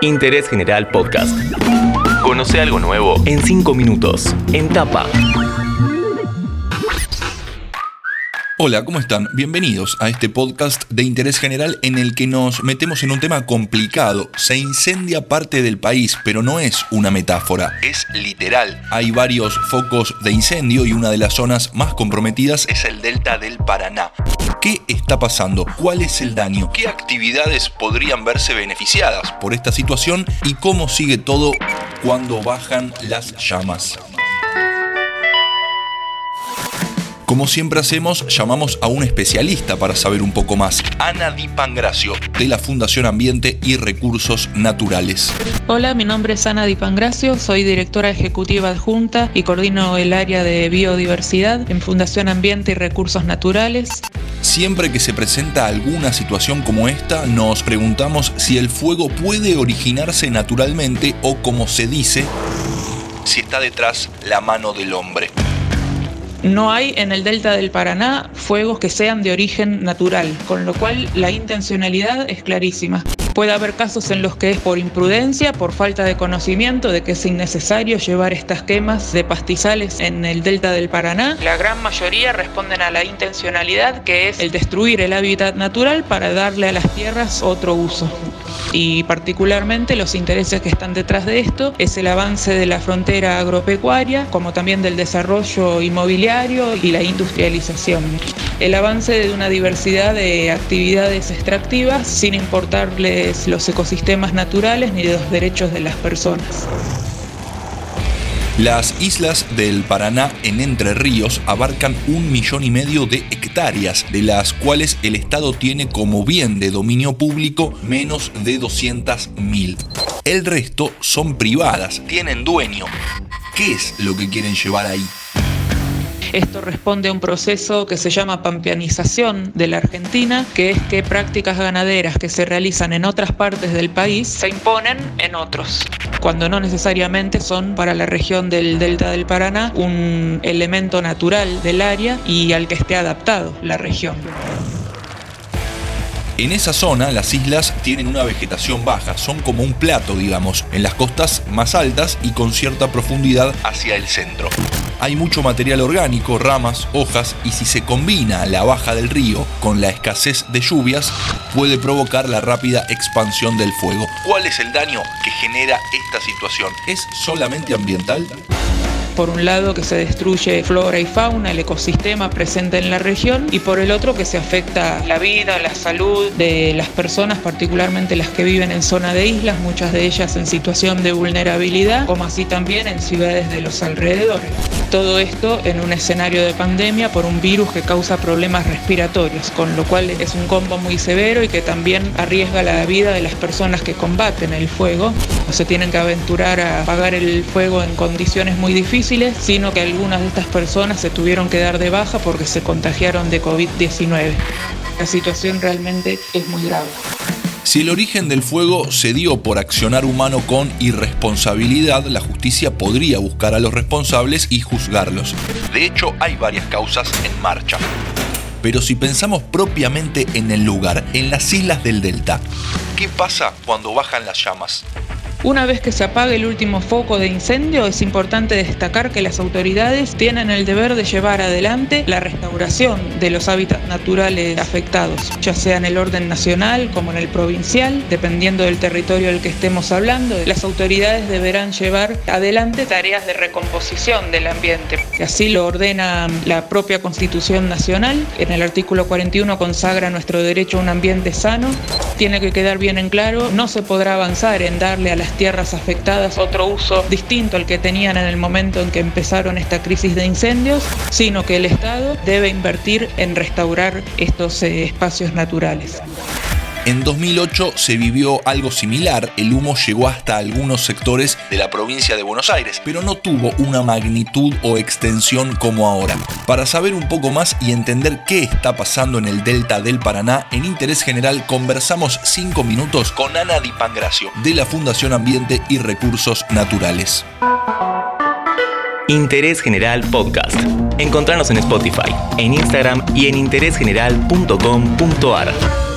Interés General Podcast. Conoce algo nuevo en 5 minutos. En tapa. Hola, ¿cómo están? Bienvenidos a este podcast de interés general en el que nos metemos en un tema complicado. Se incendia parte del país, pero no es una metáfora, es literal. Hay varios focos de incendio y una de las zonas más comprometidas es el delta del Paraná. ¿Qué está pasando? ¿Cuál es el daño? ¿Qué actividades podrían verse beneficiadas por esta situación? ¿Y cómo sigue todo cuando bajan las llamas? Como siempre hacemos, llamamos a un especialista para saber un poco más, Ana Di Pangracio, de la Fundación Ambiente y Recursos Naturales. Hola, mi nombre es Ana Di Pangracio, soy directora ejecutiva adjunta y coordino el área de biodiversidad en Fundación Ambiente y Recursos Naturales. Siempre que se presenta alguna situación como esta, nos preguntamos si el fuego puede originarse naturalmente o, como se dice, si está detrás la mano del hombre. No hay en el delta del Paraná fuegos que sean de origen natural, con lo cual la intencionalidad es clarísima. Puede haber casos en los que es por imprudencia, por falta de conocimiento de que es innecesario llevar estas quemas de pastizales en el delta del Paraná. La gran mayoría responden a la intencionalidad que es el destruir el hábitat natural para darle a las tierras otro uso. Y particularmente los intereses que están detrás de esto es el avance de la frontera agropecuaria, como también del desarrollo inmobiliario y la industrialización. El avance de una diversidad de actividades extractivas sin importarle los ecosistemas naturales ni los derechos de las personas. Las islas del Paraná en Entre Ríos abarcan un millón y medio de hectáreas, de las cuales el Estado tiene como bien de dominio público menos de 200.000. El resto son privadas, tienen dueño. ¿Qué es lo que quieren llevar ahí? Esto responde a un proceso que se llama pampeanización de la Argentina, que es que prácticas ganaderas que se realizan en otras partes del país se imponen en otros, cuando no necesariamente son para la región del Delta del Paraná un elemento natural del área y al que esté adaptado la región. En esa zona las islas tienen una vegetación baja, son como un plato, digamos, en las costas más altas y con cierta profundidad hacia el centro. Hay mucho material orgánico, ramas, hojas, y si se combina la baja del río con la escasez de lluvias, puede provocar la rápida expansión del fuego. ¿Cuál es el daño que genera esta situación? ¿Es solamente ambiental? Por un lado que se destruye flora y fauna, el ecosistema presente en la región, y por el otro que se afecta la vida, la salud de las personas, particularmente las que viven en zona de islas, muchas de ellas en situación de vulnerabilidad, como así también en ciudades de los alrededores. Todo esto en un escenario de pandemia por un virus que causa problemas respiratorios, con lo cual es un combo muy severo y que también arriesga la vida de las personas que combaten el fuego. Se tienen que aventurar a apagar el fuego en condiciones muy difíciles sino que algunas de estas personas se tuvieron que dar de baja porque se contagiaron de COVID-19. La situación realmente es muy grave. Si el origen del fuego se dio por accionar humano con irresponsabilidad, la justicia podría buscar a los responsables y juzgarlos. De hecho, hay varias causas en marcha. Pero si pensamos propiamente en el lugar, en las islas del delta, ¿qué pasa cuando bajan las llamas? Una vez que se apague el último foco de incendio, es importante destacar que las autoridades tienen el deber de llevar adelante la restauración de los hábitats naturales afectados, ya sea en el orden nacional como en el provincial, dependiendo del territorio del que estemos hablando. Las autoridades deberán llevar adelante tareas de recomposición del ambiente. Así lo ordena la propia Constitución Nacional. En el artículo 41 consagra nuestro derecho a un ambiente sano. Tiene que quedar bien en claro, no se podrá avanzar en darle a las tierras afectadas otro uso distinto al que tenían en el momento en que empezaron esta crisis de incendios, sino que el Estado debe invertir en restaurar estos eh, espacios naturales. En 2008 se vivió algo similar, el humo llegó hasta algunos sectores de la provincia de Buenos Aires, pero no tuvo una magnitud o extensión como ahora. Para saber un poco más y entender qué está pasando en el delta del Paraná, en Interés General conversamos 5 minutos con Ana Di Pangracio, de la Fundación Ambiente y Recursos Naturales. Interés General Podcast. Encontrarnos en Spotify, en Instagram y en interésgeneral.com.ar.